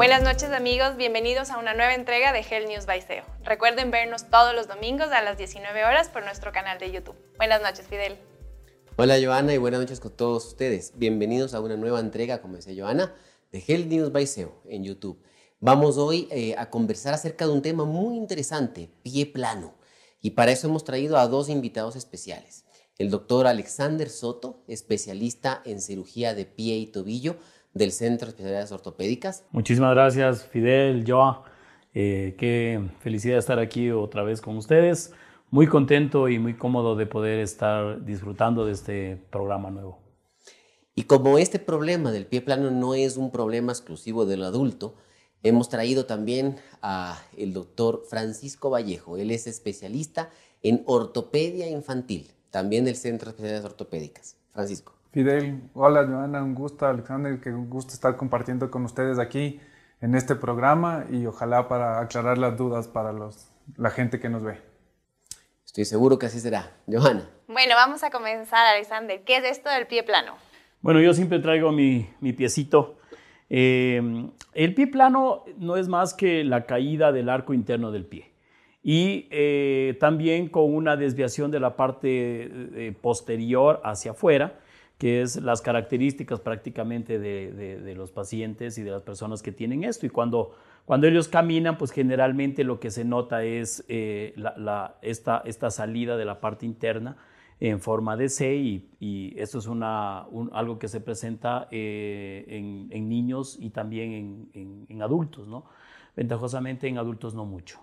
Buenas noches amigos, bienvenidos a una nueva entrega de Hell News by. Recuerden vernos todos los domingos a las 19 horas por nuestro canal de YouTube. Buenas noches Fidel. Hola Joana y buenas noches con todos ustedes. Bienvenidos a una nueva entrega, como decía Joana, de Hell News by SEO en YouTube. Vamos hoy eh, a conversar acerca de un tema muy interesante, pie plano. Y para eso hemos traído a dos invitados especiales. El doctor Alexander Soto, especialista en cirugía de pie y tobillo, del Centro de Especialidades Ortopédicas. Muchísimas gracias, Fidel, Joa. Eh, qué felicidad estar aquí otra vez con ustedes. Muy contento y muy cómodo de poder estar disfrutando de este programa nuevo. Y como este problema del pie plano no es un problema exclusivo del adulto, hemos traído también a el doctor Francisco Vallejo. Él es especialista en ortopedia infantil, también del Centro de Especialidades Ortopédicas. Francisco. Fidel, hola Joana, un gusto, Alexander, que un gusto estar compartiendo con ustedes aquí en este programa y ojalá para aclarar las dudas para los, la gente que nos ve. Estoy seguro que así será. Johanna. Bueno, vamos a comenzar, Alexander. ¿Qué es esto del pie plano? Bueno, yo siempre traigo mi, mi piecito. Eh, el pie plano no es más que la caída del arco interno del pie y eh, también con una desviación de la parte eh, posterior hacia afuera que es las características prácticamente de, los pacientes y de las personas que tienen esto. Y cuando, cuando ellos caminan, pues generalmente lo que se nota es eh, esta, esta, salida de la parte interna en forma de C y, esto es una, algo que se presenta eh, en, niños y también en, adultos, ¿no? Ventajosamente en adultos no mucho.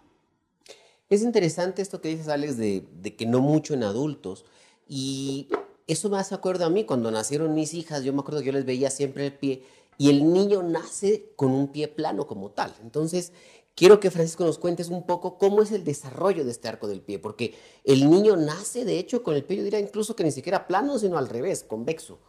Es interesante esto que dices, Alex, de, de que no mucho en adultos. Y eso me hace acuerdo a mí, cuando nacieron mis hijas, yo me acuerdo que yo les veía siempre el pie y el niño nace con un pie plano como tal. Entonces, quiero que Francisco nos cuentes un poco cómo es el desarrollo de este arco del pie, porque el niño nace, de hecho, con el pie, yo diría incluso que ni siquiera plano, sino al revés, convexo.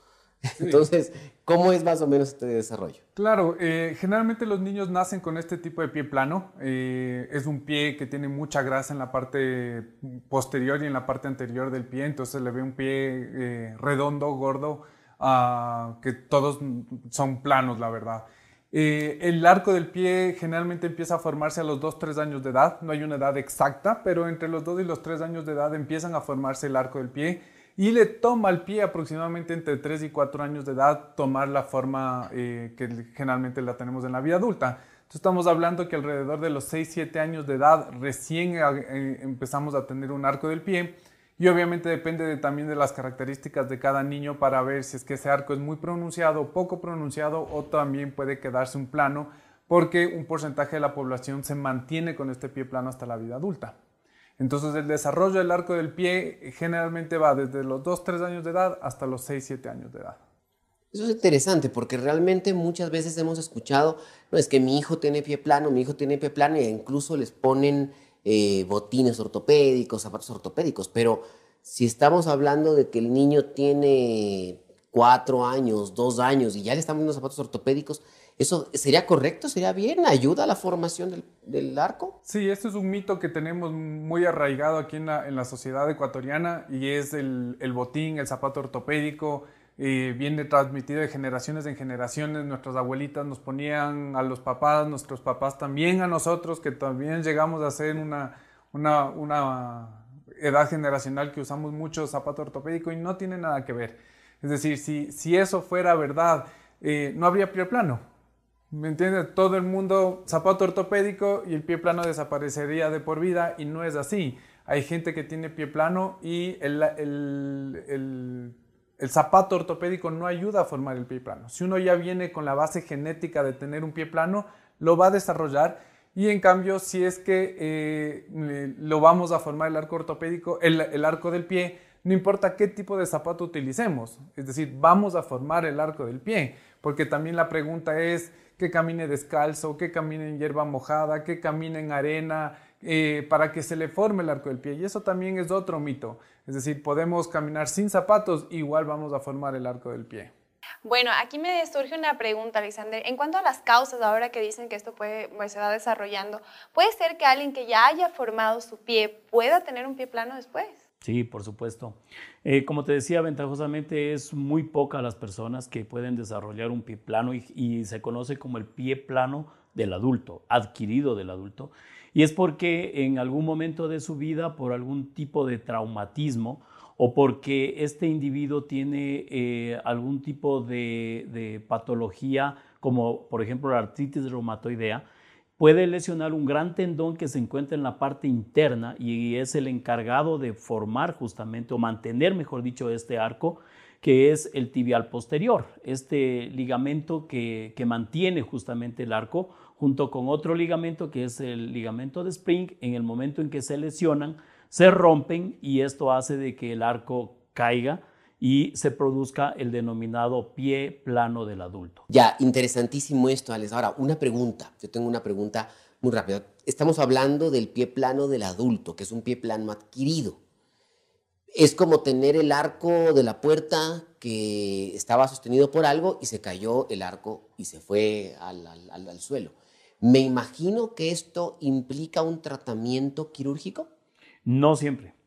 Entonces, ¿cómo es más o menos este desarrollo? Claro, eh, generalmente los niños nacen con este tipo de pie plano. Eh, es un pie que tiene mucha grasa en la parte posterior y en la parte anterior del pie, entonces le ve un pie eh, redondo, gordo, ah, que todos son planos, la verdad. el arco del pie generalmente empieza a formarse a los 2-3 años de edad, no hay una edad exacta, pero entre los 2 y los 3 años de edad empiezan a formarse el arco del pie y le toma al pie aproximadamente entre 3 y 4 años de edad tomar la forma eh, que generalmente la tenemos en la vida adulta. Entonces estamos hablando que alrededor de los 6, 7 años de edad recién eh, empezamos a tener un arco del pie y obviamente depende también de las características de cada niño para ver si es que ese arco es muy pronunciado, poco pronunciado o también puede quedarse un plano porque un porcentaje de la población se mantiene con este pie plano hasta la vida adulta. Entonces el desarrollo del arco del pie generalmente va desde los 2-3 años de edad hasta los 6-7 años de edad. Eso es interesante porque realmente muchas veces hemos escuchado, no es que mi hijo tiene pie plano, mi hijo tiene pie plano e incluso les ponen eh, botines ortopédicos, zapatos ortopédicos, pero si estamos hablando de que el niño tiene 4 años, 2 años y ya le están poniendo zapatos ortopédicos, ¿Eso sería correcto? ¿Sería bien? ¿Ayuda a la formación del, arco? Sí, esto es un mito que tenemos muy arraigado aquí en la, sociedad ecuatoriana y es el, botín, el zapato ortopédico. Eh, viene transmitido de generaciones en generaciones. Nuestras abuelitas nos ponían a los papás, nuestros papás también a nosotros, que también llegamos a ser una, una, edad generacional que usamos mucho zapato ortopédico y no tiene nada que ver. Es decir, si, si eso fuera verdad, eh, no habría pie plano ¿Me entiendes? Todo el mundo zapato ortopédico y el pie plano desaparecería de por vida y no es así. Hay gente que tiene pie plano y el, el, el, zapato ortopédico no ayuda a formar el pie plano. Si uno ya viene con la base genética de tener un pie plano, lo va a desarrollar y en cambio si es que eh, lo vamos a formar el arco ortopédico, el, el arco del pie, no importa qué tipo de zapato utilicemos. Es decir, vamos a formar el arco del pie, porque también la pregunta es que camine descalzo, que camine en hierba mojada, que camine en arena, eh, para que se le forme el arco del pie. Y eso también es otro mito. Es decir, podemos caminar sin zapatos, igual vamos a formar el arco del pie. Bueno, aquí me surge una pregunta, Alexander. En cuanto a las causas, ahora que dicen que esto puede, pues, se va desarrollando, ¿puede ser que alguien que ya haya formado su pie pueda tener un pie plano después? Sí, por supuesto. Eh, como te decía, ventajosamente es muy poca las personas que pueden desarrollar un pie plano y, se conoce como el pie plano del adulto, adquirido del adulto. Y es porque en algún momento de su vida, por algún tipo de traumatismo o porque este individuo tiene eh, algún tipo de, de patología, como por ejemplo la artritis reumatoidea, puede lesionar un gran tendón que se encuentra en la parte interna y es el encargado de formar justamente o mantener, mejor dicho, este arco que es el tibial posterior, este ligamento que, mantiene justamente el arco junto con otro ligamento que es el ligamento de spring, en el momento en que se lesionan, se rompen y esto hace de que el arco caiga y se produzca el denominado pie plano del adulto. Ya, interesantísimo esto, Alex. Ahora, una pregunta. Yo tengo una pregunta muy rápida. Estamos hablando del pie plano del adulto, que es un pie plano adquirido. Es como tener el arco de la puerta que estaba sostenido por algo y se cayó el arco y se fue al, al suelo. Me imagino que esto implica un tratamiento quirúrgico. No siempre.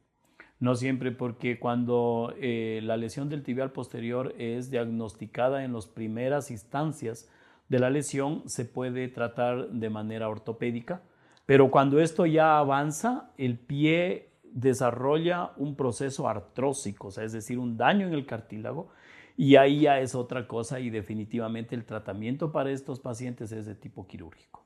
No siempre, porque cuando eh, la lesión del tibial posterior es diagnosticada en las primeras instancias de la lesión, se puede tratar de manera ortopédica, pero cuando esto ya avanza, el pie desarrolla un proceso artrósico, o es decir, un daño en el cartílago, y ahí ya es otra cosa y definitivamente el tratamiento para estos pacientes es de tipo quirúrgico.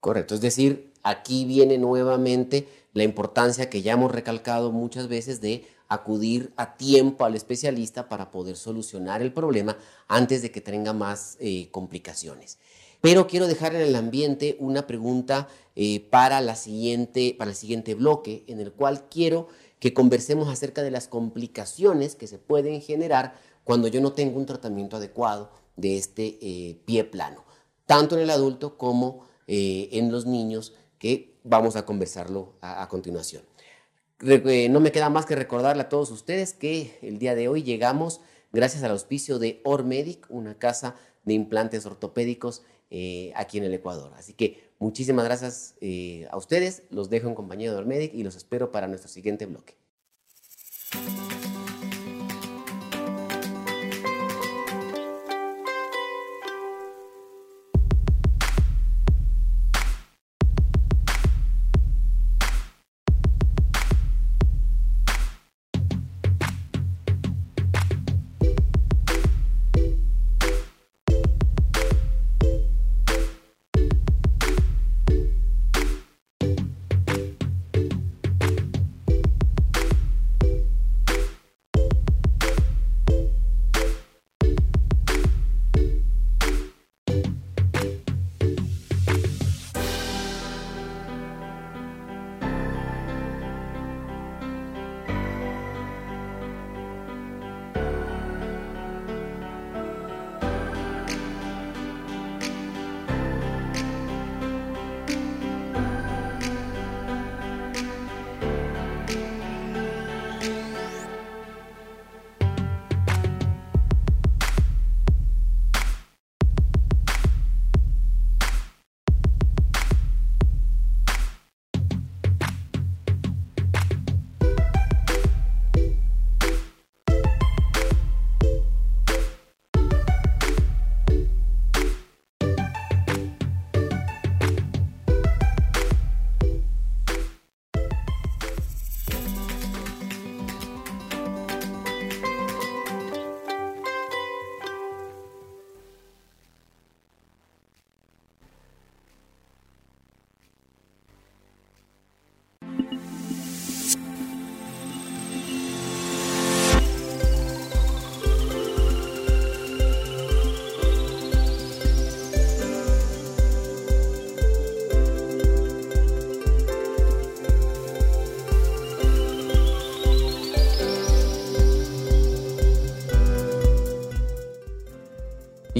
Correcto, es decir, aquí viene nuevamente la importancia que ya hemos recalcado muchas veces de acudir a tiempo al especialista para poder solucionar el problema antes de que tenga más eh, complicaciones. Pero quiero dejar en el ambiente una pregunta eh, para, la siguiente, para el siguiente bloque, en el cual quiero que conversemos acerca de las complicaciones que se pueden generar cuando yo no tengo un tratamiento adecuado de este eh, pie plano, tanto en el adulto como eh, en los niños que vamos a conversarlo a, continuación. Eh, no me queda más que recordarle a todos ustedes que el día de hoy llegamos gracias al auspicio de Ormedic, una casa de implantes ortopédicos eh, aquí en el Ecuador. Así que muchísimas gracias a ustedes, los dejo en compañía de Ormedic y los espero para nuestro siguiente bloque.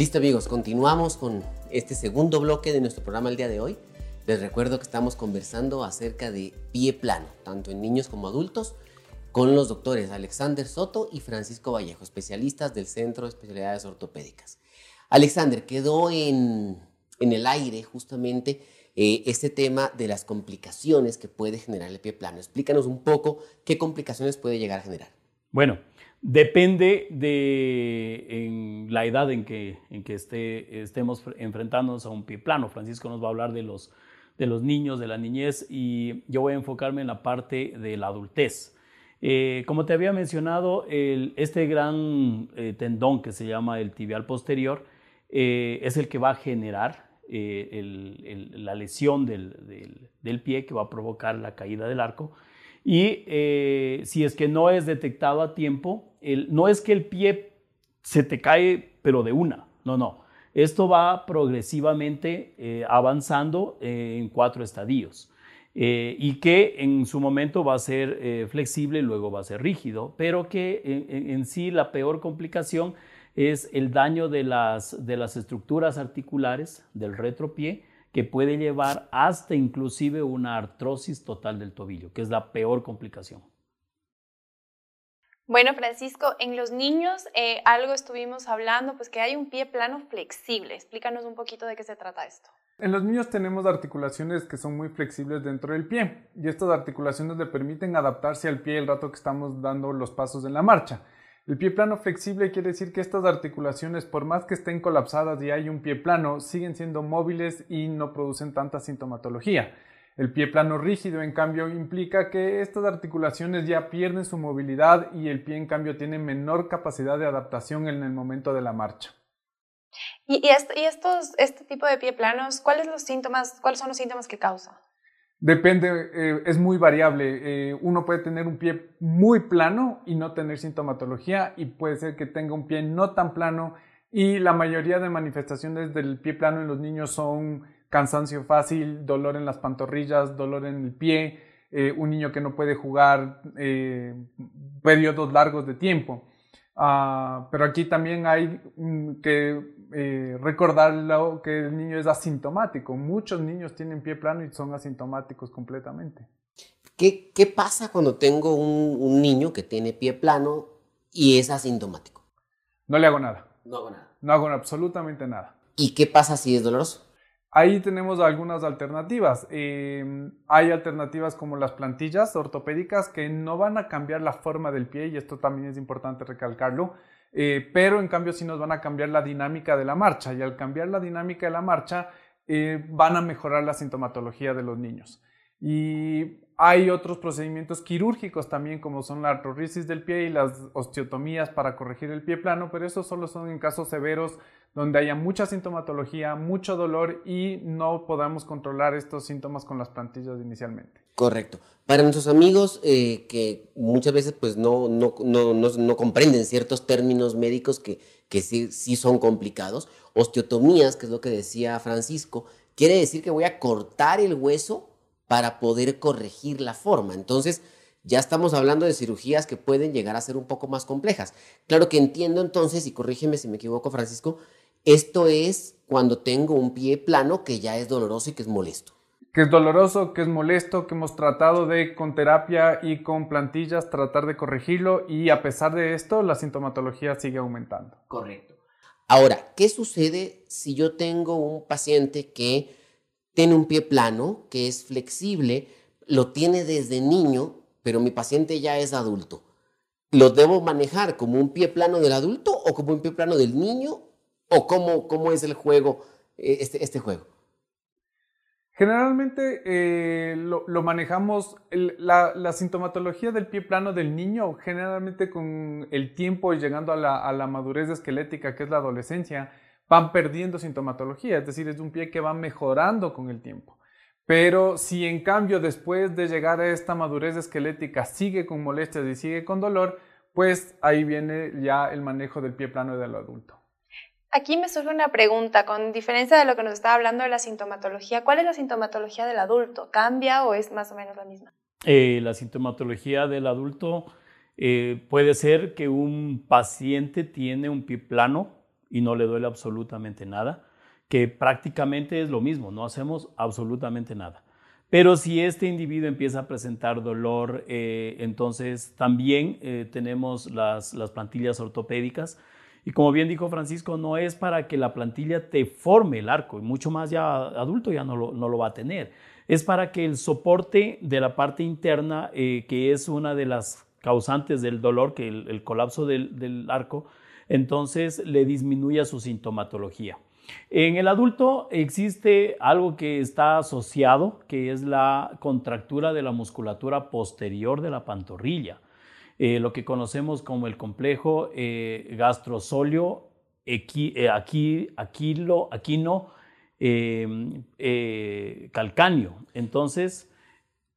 Listo amigos, continuamos con este segundo bloque de nuestro programa el día de hoy. Les recuerdo que estamos conversando acerca de pie plano, tanto en niños como adultos, con los doctores Alexander Soto y Francisco Vallejo, especialistas del Centro de Especialidades Ortopédicas. Alexander, quedó en, en el aire justamente eh, este tema de las complicaciones que puede generar el pie plano. Explícanos un poco qué complicaciones puede llegar a generar. Bueno, depende de la edad en que, estemos enfrentándonos a un pie plano. Francisco nos va a hablar de los, niños, de la niñez, y yo voy a enfocarme en la parte de la adultez. Eh, como te había mencionado, este gran eh, tendón que se llama el tibial posterior es el que va a generar eh, la lesión del, pie que va a provocar la caída del arco. Y eh, si es que no es detectado a tiempo, no es que el pie se te cae, pero de una, no, no. Esto va progresivamente eh, avanzando en cuatro estadios. y que en su momento va a ser flexible, luego va a ser rígido, pero que en sí la peor complicación es el daño de las, de las estructuras articulares del retropié que puede llevar hasta inclusive una artrosis total del tobillo, que es la peor complicación. Bueno, Francisco, en los niños eh, algo estuvimos hablando, pues que hay un pie plano flexible. Explícanos un poquito de qué se trata esto. En los niños tenemos articulaciones que son muy flexibles dentro del pie y estas articulaciones le permiten adaptarse al pie el rato que estamos dando los pasos en la marcha. El pie plano flexible quiere decir que estas articulaciones, por más que estén colapsadas y hay un pie plano, siguen siendo móviles y no producen tanta sintomatología. El pie plano rígido, en cambio, implica que estas articulaciones ya pierden su movilidad y el pie, en cambio, tiene menor capacidad de adaptación en el momento de la marcha. ¿Y, estos, este tipo de pie planos, ¿cuáles, los síntomas, cuáles son los síntomas que causa? Depende, eh, es muy variable. Eh, uno puede tener un pie muy plano y no tener sintomatología y puede ser que tenga un pie no tan plano y la mayoría de manifestaciones del pie plano en los niños son cansancio fácil, dolor en las pantorrillas, dolor en el pie, eh, un niño que no puede jugar periodos largos de tiempo. Ah, pero aquí también hay que eh, recordarlo que el niño es asintomático. Muchos niños tienen pie plano y son asintomáticos completamente. ¿Qué, qué pasa cuando tengo un, un, niño que tiene pie plano y es asintomático? No le hago nada. No hago nada. No hago absolutamente nada. ¿Y qué pasa si es doloroso? Ahí tenemos algunas alternativas. Eh, hay alternativas como las plantillas ortopédicas que no van a cambiar la forma del pie y esto también es importante recalcarlo eh, pero en cambio sí nos van a cambiar la dinámica de la marcha y al cambiar la dinámica de la marcha eh, van a mejorar la sintomatología de los niños. Y hay otros procedimientos quirúrgicos también, como son la artrorisis del pie y las osteotomías para corregir el pie plano, pero esos solo son en casos severos donde haya mucha sintomatología, mucho dolor y no podamos controlar estos síntomas con las plantillas inicialmente. Correcto. Para nuestros amigos eh, que muchas veces pues no, no, no, no, comprenden ciertos términos médicos que, que sí, sí son complicados, osteotomías, que es lo que decía Francisco, quiere decir que voy a cortar el hueso para poder corregir la forma. Entonces, ya estamos hablando de cirugías que pueden llegar a ser un poco más complejas. Claro que entiendo entonces, y corrígeme si me equivoco, Francisco, esto es cuando tengo un pie plano que ya es doloroso y que es molesto. Que es doloroso, que es molesto, que hemos tratado de con terapia y con plantillas tratar de corregirlo y a pesar de esto la sintomatología sigue aumentando. Correcto. Ahora, ¿qué sucede si yo tengo un paciente que tiene un pie plano, que es flexible, lo tiene desde niño, pero mi paciente ya es adulto. ¿Lo debo manejar como un pie plano del adulto o como un pie plano del niño? ¿O cómo, cómo es el juego, eh, este, este juego? Generalmente eh, lo, manejamos, la, sintomatología del pie plano del niño, generalmente con el tiempo y llegando a la, a la madurez esquelética, que es la adolescencia, van perdiendo sintomatología, es decir, es un pie que va mejorando con el tiempo. Pero si en cambio después de llegar a esta madurez esquelética sigue con molestias y sigue con dolor, pues ahí viene ya el manejo del pie plano del adulto. Aquí me surge una pregunta, con diferencia de lo que nos estaba hablando de la sintomatología, ¿cuál es la sintomatología del adulto? ¿Cambia o es más o menos la misma? Eh, la sintomatología del adulto eh, puede ser que un paciente tiene un pie plano y no le duele absolutamente nada, que prácticamente es lo mismo, no hacemos absolutamente nada. Pero si este individuo empieza a presentar dolor, eh, entonces también eh, tenemos las, plantillas ortopédicas. Y como bien dijo Francisco, no es para que la plantilla te forme el arco, y mucho más ya adulto ya no lo, va a tener. Es para que el soporte de la parte interna, eh, que es una de las causantes del dolor, que el, colapso del, del arco, entonces le disminuya su sintomatología. En el adulto existe algo que está asociado, que es la contractura de la musculatura posterior de la pantorrilla, eh, lo que conocemos como el complejo eh, gastrosóleo eh, aquilo, aquino em, calcáneo. Entonces,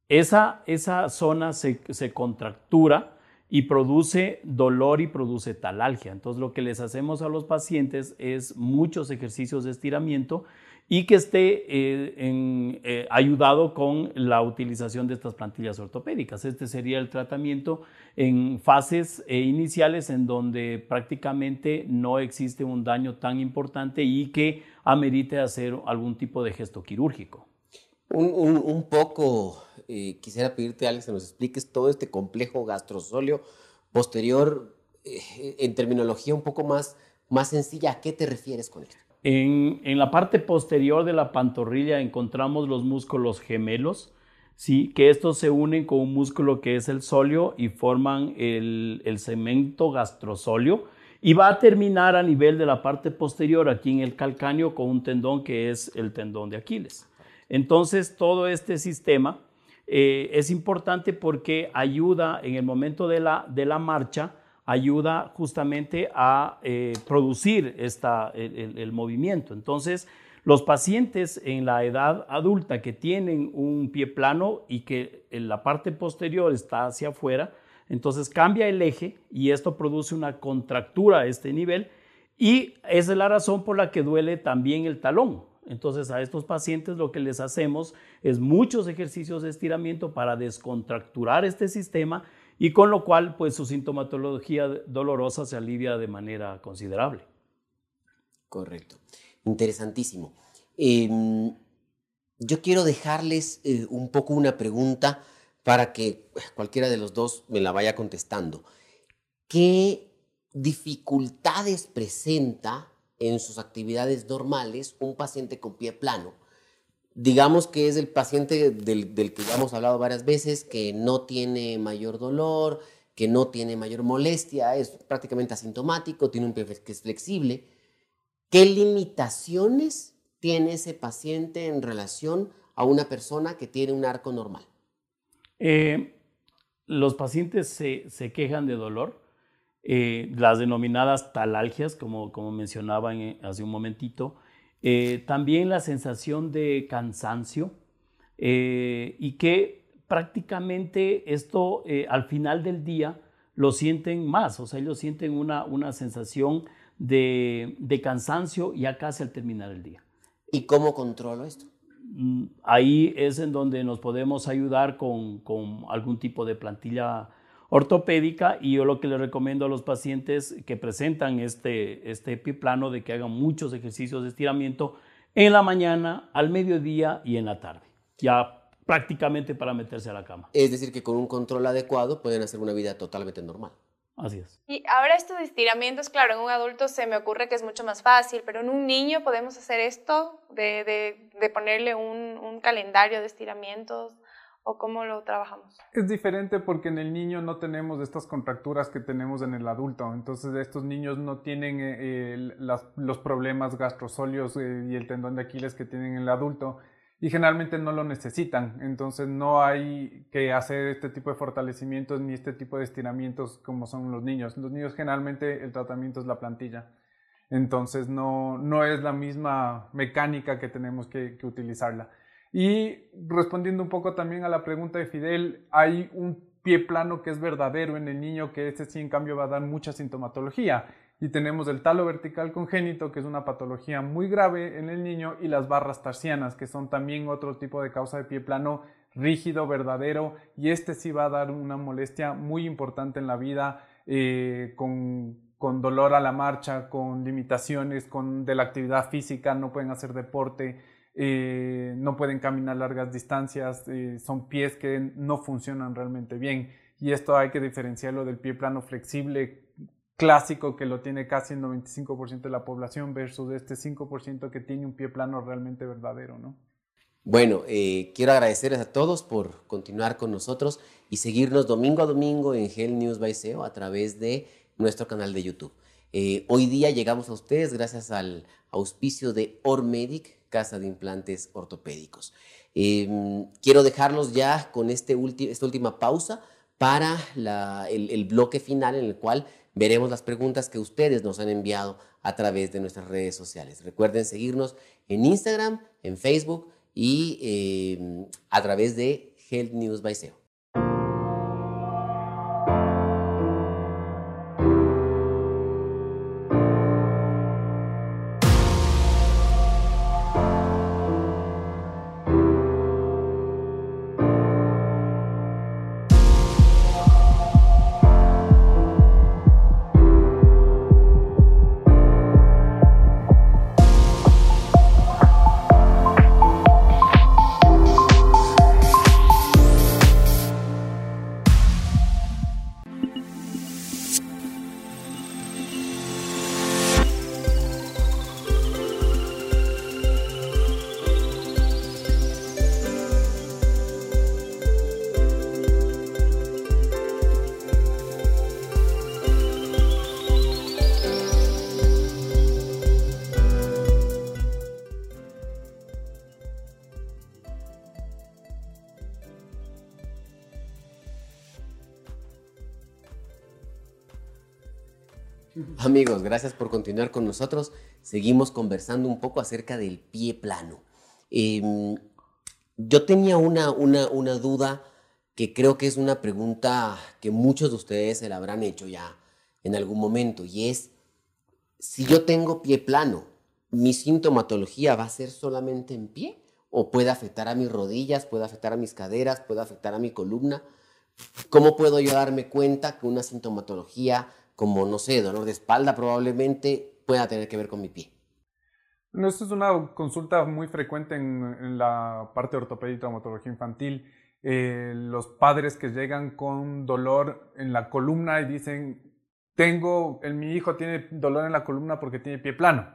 esa, esa zona se, se contractura y produce dolor y produce talalgia. Entonces lo que les hacemos a los pacientes es muchos ejercicios de estiramiento y que esté eh, eh, ayudado con la utilización de estas plantillas ortopédicas. Este sería el tratamiento en fases eh, iniciales en donde prácticamente no existe un daño tan importante y que amerite hacer algún tipo de gesto quirúrgico. Un, poco, eh, quisiera pedirte, Alex, que nos expliques todo este complejo gastrosóleo posterior eh, en terminología un poco más, más sencilla. ¿A qué te refieres con esto? En, la parte posterior de la pantorrilla encontramos los músculos gemelos, ¿sí? que estos se unen con un músculo que es el sóleo y forman el, el cemento gastrosóleo y va a terminar a nivel de la parte posterior, aquí en el calcáneo, con un tendón que es el tendón de Aquiles. Entonces, todo este sistema eh, es importante porque ayuda en el momento de la, de la marcha, ayuda justamente a eh, producir esta, el, movimiento. Entonces, los pacientes en la edad adulta que tienen un pie plano y que en la parte posterior está hacia afuera, entonces cambia el eje y esto produce una contractura a este nivel y es la razón por la que duele también el talón. Entonces a estos pacientes lo que les hacemos es muchos ejercicios de estiramiento para descontracturar este sistema y con lo cual pues su sintomatología dolorosa se alivia de manera considerable. Correcto. Interesantísimo. Em, yo quiero dejarles eh, un poco una pregunta para que cualquiera de los dos me la vaya contestando. ¿Qué dificultades presenta en sus actividades normales un paciente con pie plano. Digamos que es el paciente del, que ya hemos hablado varias veces, que no tiene mayor dolor, que no tiene mayor molestia, es prácticamente asintomático, tiene un pie que es flexible. ¿Qué limitaciones tiene ese paciente en relación a una persona que tiene un arco normal? Eh, los pacientes se, se quejan de dolor eh, las denominadas talalgias, como, como mencionaba eh, hace un momentito, eh, también la sensación de cansancio y que prácticamente esto al final del día lo sienten más, o sea, ellos sienten una, una sensación de, de cansancio ya casi al terminar el día. ¿Y cómo controlo esto? Mm, ahí es en donde nos podemos ayudar con, con algún tipo de plantilla ortopédica y yo lo que le recomiendo a los pacientes que presentan este, este plano de que hagan muchos ejercicios de estiramiento en la mañana, al mediodía y en la tarde, ya prácticamente para meterse a la cama. Es decir, que con un control adecuado pueden hacer una vida totalmente normal. Así es. Y ahora estos estiramientos, claro, en un adulto se me ocurre que es mucho más fácil, pero en un niño podemos hacer esto de, de, de ponerle un, un calendario de estiramientos o cómo lo trabajamos? Es diferente porque en el niño no tenemos estas contracturas que tenemos en el adulto. Entonces estos niños no tienen eh, los problemas gastrosóleos eh, y el tendón de Aquiles que tienen en el adulto y generalmente no lo necesitan. Entonces no hay que hacer este tipo de fortalecimientos ni este tipo de estiramientos como son los niños. Los niños generalmente el tratamiento es la plantilla. Entonces no, no es la misma mecánica que tenemos que, que utilizarla. Y respondiendo un poco también a la pregunta de Fidel, hay un pie plano que es verdadero en el niño, que este sí en cambio va a dar mucha sintomatología. Y tenemos el talo vertical congénito, que es una patología muy grave en el niño, y las barras tarsianas, que son también otro tipo de causa de pie plano rígido, verdadero, y este sí va a dar una molestia muy importante en la vida eh, con con dolor a la marcha, con limitaciones con, de la actividad física, no pueden hacer deporte, eh, no pueden caminar largas distancias, eh, son pies que no funcionan realmente bien. Y esto hay que diferenciarlo del pie plano flexible clásico que lo tiene casi el 95% de la población versus este 5% que tiene un pie plano realmente verdadero, ¿no? Bueno, eh, quiero agradecerles a todos por continuar con nosotros y seguirnos domingo a domingo en Health News by SEO a través de nuestro canal de YouTube. Hoy día llegamos a ustedes gracias al auspicio de Ormedic, Casa de Implantes Ortopédicos. Em, quiero dejarlos ya con este esta última pausa para el, el bloque final en el cual veremos las preguntas que ustedes nos han enviado a través de nuestras redes sociales. Recuerden seguirnos en Instagram, en Facebook y em, a través de Health News by SEO. Gracias por continuar con nosotros. Seguimos conversando un poco acerca del pie plano. Em, yo tenía una, una, una, duda que creo que es una pregunta que muchos de ustedes se la habrán hecho ya en algún momento y es, si yo tengo pie plano, ¿mi sintomatología va a ser solamente en pie? ¿O puede afectar a mis rodillas, puede afectar a mis caderas, puede afectar a mi columna? ¿Cómo puedo yo darme cuenta que una sintomatología como, no sé, dolor de espalda probablemente pueda tener que ver con mi pie. No, esto es una consulta muy frecuente en, la parte de ortopedia y traumatología infantil. Eh, los padres que llegan con dolor en la columna y dicen, tengo, el, mi hijo tiene dolor en la columna porque tiene pie plano.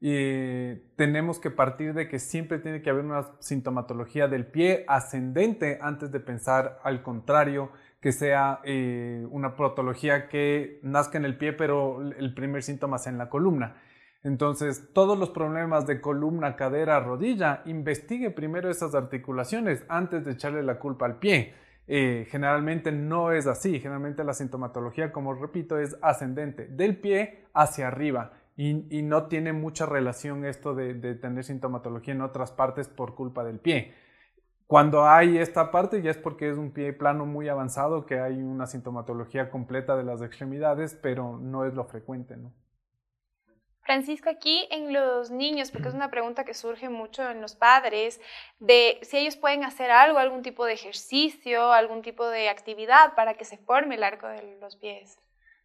Y tenemos que partir de que siempre tiene que haber una sintomatología del pie ascendente antes de pensar al contrario que sea eh, una protología que nazca en el pie, pero el primer síntoma sea en la columna. Entonces, todos los problemas de columna, cadera, rodilla, investigue primero esas articulaciones antes de echarle la culpa al pie. Eh, generalmente no es así, generalmente la sintomatología, como repito, es ascendente, del pie hacia arriba. Y, no tiene mucha relación esto de tener sintomatología en otras partes por culpa del pie. Cuando hay esta parte ya es porque es un pie plano muy avanzado, que hay una sintomatología completa de las extremidades, pero no es lo frecuente, ¿no? Francisco, aquí en los niños, porque es una pregunta que surge mucho en los padres, de si ellos pueden hacer algo, algún tipo de ejercicio, algún tipo de actividad para que se forme el arco de los pies.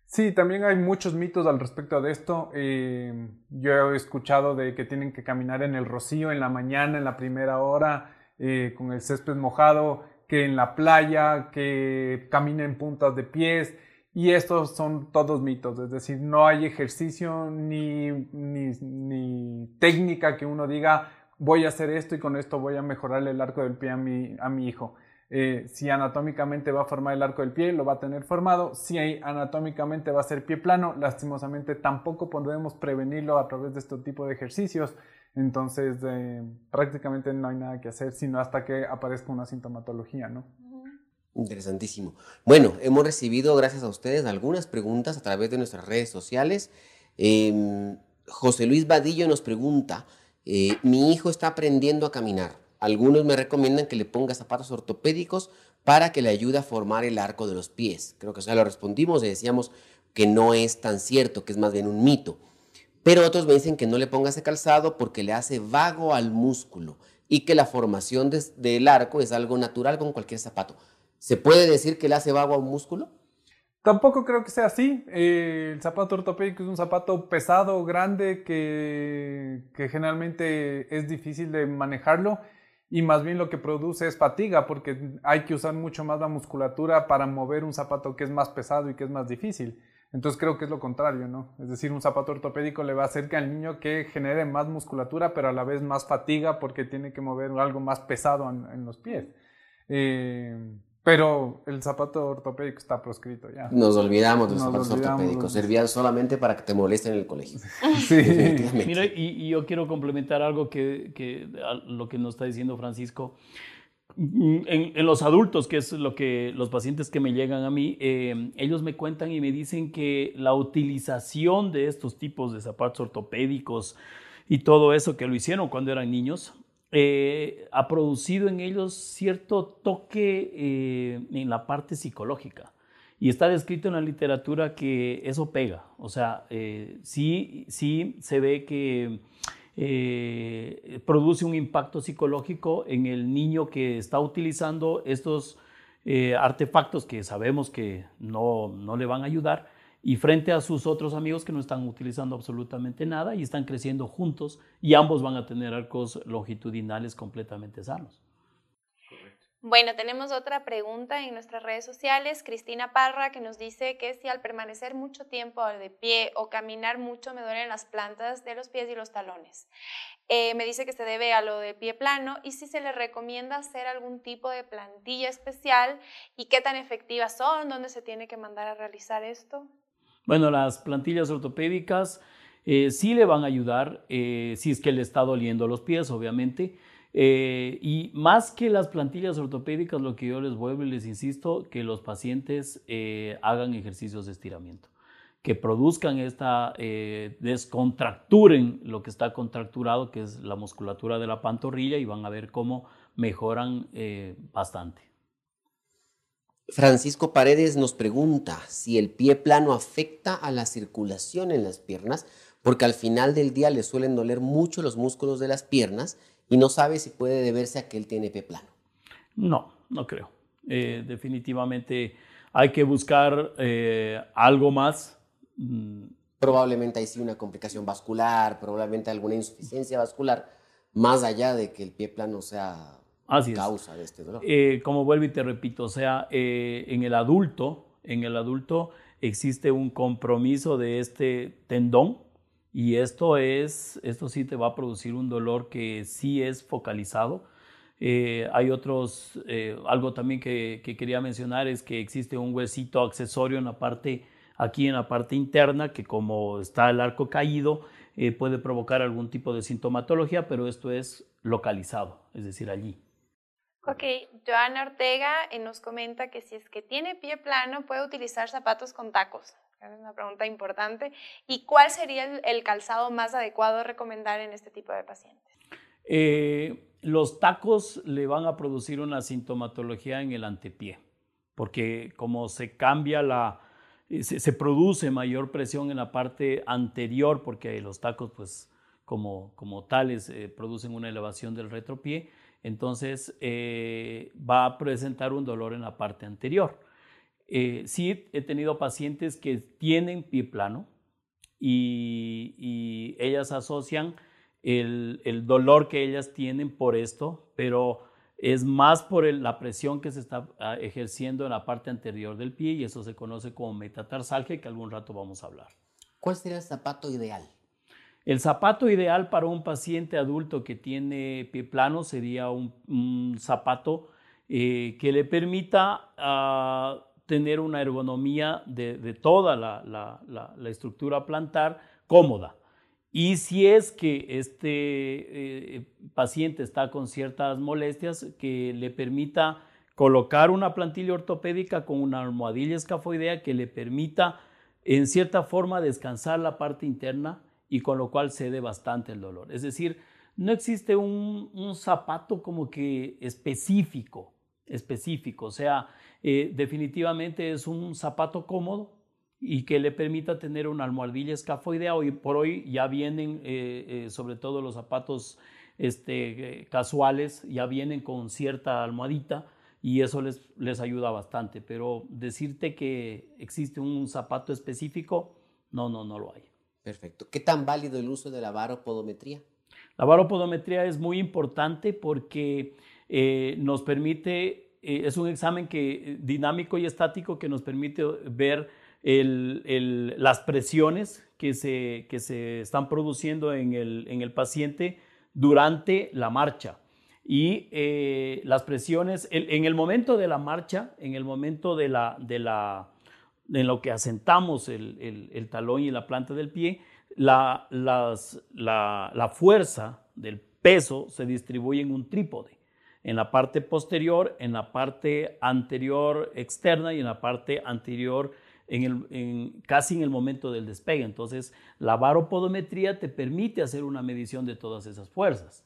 Sí, también hay muchos mitos al respecto de esto. Eh, yo he escuchado de que tienen que caminar en el rocío en la mañana, en la primera hora, eh, con el césped mojado, que en la playa, que caminen puntas de pies. Y estos son todos mitos, es decir, no hay ejercicio ni, ni, técnica que uno diga voy a hacer esto y con esto voy a mejorar el arco del pie a mi, a mi hijo. Eh, si anatómicamente va a formar el arco del pie, lo va a tener formado. Si anatómicamente va a ser pie plano, lastimosamente tampoco podemos prevenirlo a través de este tipo de ejercicios. Entonces, eh, prácticamente no hay nada que hacer, sino hasta que aparezca una sintomatología, ¿no? Interesantísimo. Bueno, hemos recibido, gracias a ustedes, algunas preguntas a través de nuestras redes sociales. Em, José Luis Vadillo nos pregunta, eh, mi hijo está aprendiendo a caminar. Algunos me recomiendan que le ponga zapatos ortopédicos para que le ayude a formar el arco de los pies. Creo que ya lo respondimos y decíamos que no es tan cierto, que es más bien un mito. Pero otros me dicen que no le ponga ese calzado porque le hace vago al músculo y que la formación del arco es algo natural con cualquier zapato. ¿Se puede decir que le hace vago a un músculo? Tampoco creo que sea así. Eh, el zapato ortopédico es un zapato pesado, grande, que, que generalmente es difícil de manejarlo y más bien lo que produce es fatiga porque hay que usar mucho más la musculatura para mover un zapato que es más pesado y que es más difícil. Entonces creo que es lo contrario, ¿no? Es decir, un zapato ortopédico le va a hacer que al niño que genere más musculatura, pero a la vez más fatiga porque tiene que mover algo más pesado en, los pies. Eh, pero el zapato ortopédico está proscrito ya. Nos olvidamos de los zapatos ortopédicos. Servían solamente para que te molesten en el colegio. sí. Mira, y, yo quiero complementar algo que, que lo que nos está diciendo Francisco. En, los adultos, que es lo que los pacientes que me llegan a mí, eh, ellos me cuentan y me dicen que la utilización de estos tipos de zapatos ortopédicos y todo eso que lo hicieron cuando eran niños, eh, ha producido en ellos cierto toque eh, en la parte psicológica. Y está descrito en la literatura que eso pega. O sea, sí, sí se ve que eh, produce un impacto psicológico en el niño que está utilizando estos eh, artefactos que sabemos que no, no le van a ayudar y frente a sus otros amigos que no están utilizando absolutamente nada y están creciendo juntos y ambos van a tener arcos longitudinales completamente sanos. Bueno, tenemos otra pregunta en nuestras redes sociales. Cristina Parra que nos dice que si al permanecer mucho tiempo de pie o caminar mucho me duelen las plantas de los pies y los talones. Eh, me dice que se debe a lo del pie plano y si se le recomienda hacer algún tipo de plantilla especial y qué tan efectivas son, dónde se tiene que mandar a realizar esto. Bueno, las plantillas ortopédicas eh, sí le van a ayudar eh, si es que le está doliendo los pies, obviamente. Eh, y más que las plantillas ortopédicas, lo que yo les vuelvo y les insisto, que los pacientes eh, hagan ejercicios de estiramiento, que produzcan esta, eh, descontracturen lo que está contracturado, que es la musculatura de la pantorrilla, y van a ver cómo mejoran bastante. Francisco Paredes nos pregunta si el pie plano afecta a la circulación en las piernas, porque al final del día le suelen doler mucho los músculos de las piernas y no sabe si puede deberse a que él tiene pie plano. No, no creo. Eh, definitivamente hay que buscar eh, algo más. Mm. Probablemente hay sí una complicación vascular, probablemente alguna insuficiencia vascular, más allá de que el pie plano sea causa de este dolor. Eh, como vuelvo y te repito, o sea, en el adulto, en el adulto existe un compromiso de este tendón y esto, es, esto sí te va a producir un dolor que sí es focalizado. Eh, hay otros, eh, algo también que, quería mencionar es que existe un huesito accesorio en la parte, aquí en la parte interna, que como está el arco caído, eh, puede provocar algún tipo de sintomatología, pero esto es localizado, es decir, allí. Ok, Joana Ortega nos comenta que si es que tiene pie plano puede utilizar zapatos con tacos. Es una pregunta importante. ¿Y cuál sería el, calzado más adecuado a recomendar en este tipo de pacientes? Eh, los tacos le van a producir una sintomatología en el antepié, porque como se cambia la, eh, se, produce mayor presión en la parte anterior, porque los tacos, pues, como, como tales, eh, producen una elevación del retropié, entonces va a presentar un dolor en la parte anterior. Eh, sí he tenido pacientes que tienen pie plano y, ellas asocian el, dolor que ellas tienen por esto, pero es más por la presión que se está ah, ejerciendo en la parte anterior del pie y eso se conoce como metatarsalgia que algún rato vamos a hablar. ¿Cuál sería el zapato ideal? El zapato ideal para un paciente adulto que tiene pie plano sería un, zapato eh, que le permita uh, tener una ergonomía de, toda la, estructura plantar cómoda. Y si es que este eh, paciente está con ciertas molestias, que le permita colocar una plantilla ortopédica con una almohadilla escafoidea que le permita en cierta forma descansar la parte interna y con lo cual cede bastante el dolor. Es decir, no existe un, un zapato como que específico, específico, o sea, eh, definitivamente es un zapato cómodo y que le permita tener una almohadilla escafoidea. Hoy por hoy ya vienen, eh, eh, sobre todo los zapatos este, casuales, ya vienen con cierta almohadita y eso les, les ayuda bastante. Pero decirte que existe un zapato específico, no, no, no lo hay. Perfecto. ¿Qué tan válido el uso de la varopodometría? La varopodometría es muy importante porque eh, nos permite, eh, es un examen que, dinámico y estático que nos permite ver las presiones que se, que se están produciendo en el, en el paciente durante la marcha. Y eh, las presiones, en el momento de la marcha, en el momento de la, de la, en lo que asentamos el, el, talón y la planta del pie, la, las, la, la, fuerza del peso se distribuye en un trípode, en la parte posterior, en la parte anterior externa y en la parte anterior casi en el momento del despegue. Entonces, la varopodometría te permite hacer una medición de todas esas fuerzas.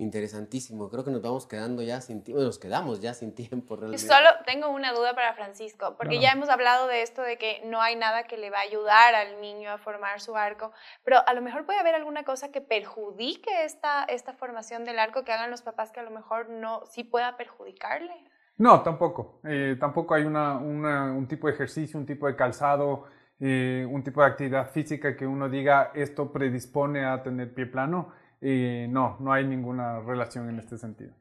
Interesantísimo. Creo que nos vamos quedando ya sin tiempo, nos quedamos ya sin tiempo realmente. Solo tengo una duda para Francisco, porque ya hemos hablado de esto de que no hay nada que le va a ayudar al niño a formar su arco, pero a lo mejor puede haber alguna cosa que perjudique esta, esta formación del arco que hagan los papás que a lo mejor no, sí pueda perjudicarle. No, tampoco. Eh, tampoco hay una, un tipo de ejercicio, un tipo de calzado, eh, un tipo de actividad física que uno diga esto predispone a tener pie plano y no, no hay ninguna relación en este sentido.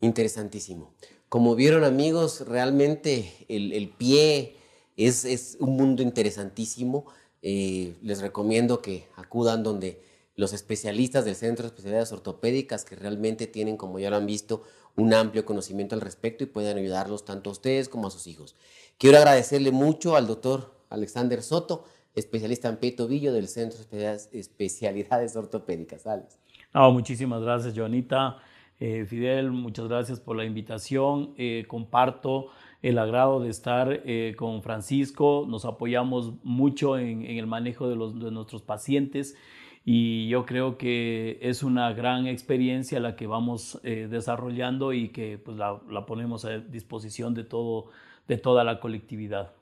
Interesantísimo. Como vieron amigos, realmente el, pie es, un mundo interesantísimo. Eh, les recomiendo que acudan donde los especialistas del Centro de Especialidades Ortopédicas, que realmente tienen, como ya lo han visto, un amplio conocimiento al respecto y pueden ayudarlos tanto a ustedes como a sus hijos. Quiero agradecerle mucho al doctor Alexander Soto, especialista en pie tobillo del Centro de Especialidades Ortopédicas. Alex. muchísimas gracias, Joanita. Eh, Fidel, muchas gracias por la invitación. Eh, comparto el agrado de estar eh, con Francisco. Nos apoyamos mucho en, el manejo de, los, de, nuestros pacientes y yo creo que es una gran experiencia la que vamos desarrollando y que pues, la, la, ponemos a disposición de, todo, de toda la colectividad.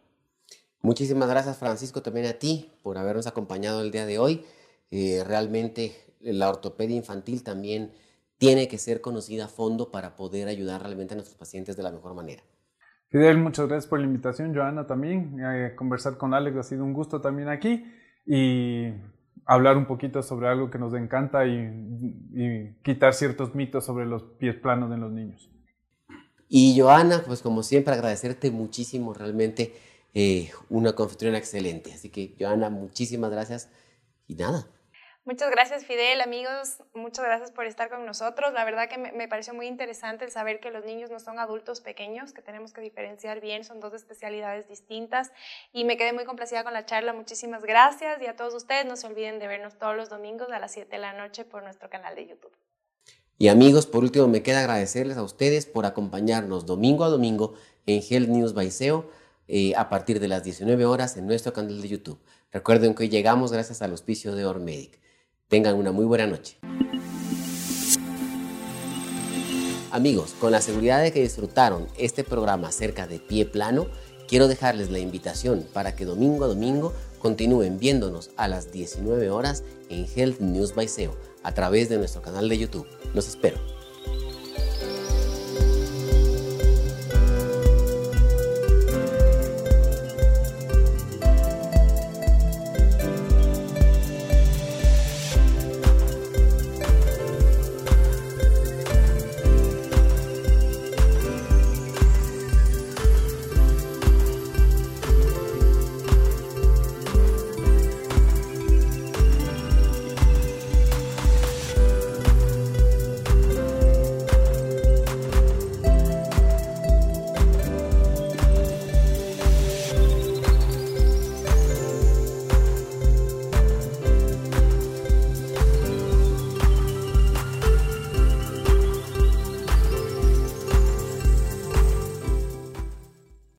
Muchísimas gracias Francisco también a ti por habernos acompañado el día de hoy. Eh, realmente la ortopedia infantil también tiene que ser conocida a fondo para poder ayudar realmente a nuestros pacientes de la mejor manera. Fidel, muchas gracias por la invitación. Joana también. Eh, conversar con Alex ha sido un gusto también aquí y hablar un poquito sobre algo que nos encanta y, y quitar ciertos mitos sobre los pies planos en los niños. Y Joana, pues como siempre agradecerte muchísimo realmente eh, una confitriona excelente. Así que, Joana, muchísimas gracias y nada. Muchas gracias, Fidel, amigos. Muchas gracias por estar con nosotros. La verdad que me, pareció muy interesante el saber que los niños no son adultos pequeños, que tenemos que diferenciar bien, son dos especialidades distintas. Y me quedé muy complacida con la charla. Muchísimas gracias. Y a todos ustedes, no se olviden de vernos todos los domingos a las 7 de la noche por nuestro canal de YouTube. Y amigos, por último, me queda agradecerles a ustedes por acompañarnos domingo a domingo en Health News by SEO eh, a partir de las 19 horas en nuestro canal de YouTube. Recuerden que hoy llegamos gracias al auspicio de Ormedic. Tengan una muy buena noche. Amigos, con la seguridad de que disfrutaron este programa acerca de pie plano, quiero dejarles la invitación para que domingo a domingo continúen viéndonos a las 19 horas en Health News by SEO a través de nuestro canal de YouTube. Los espero.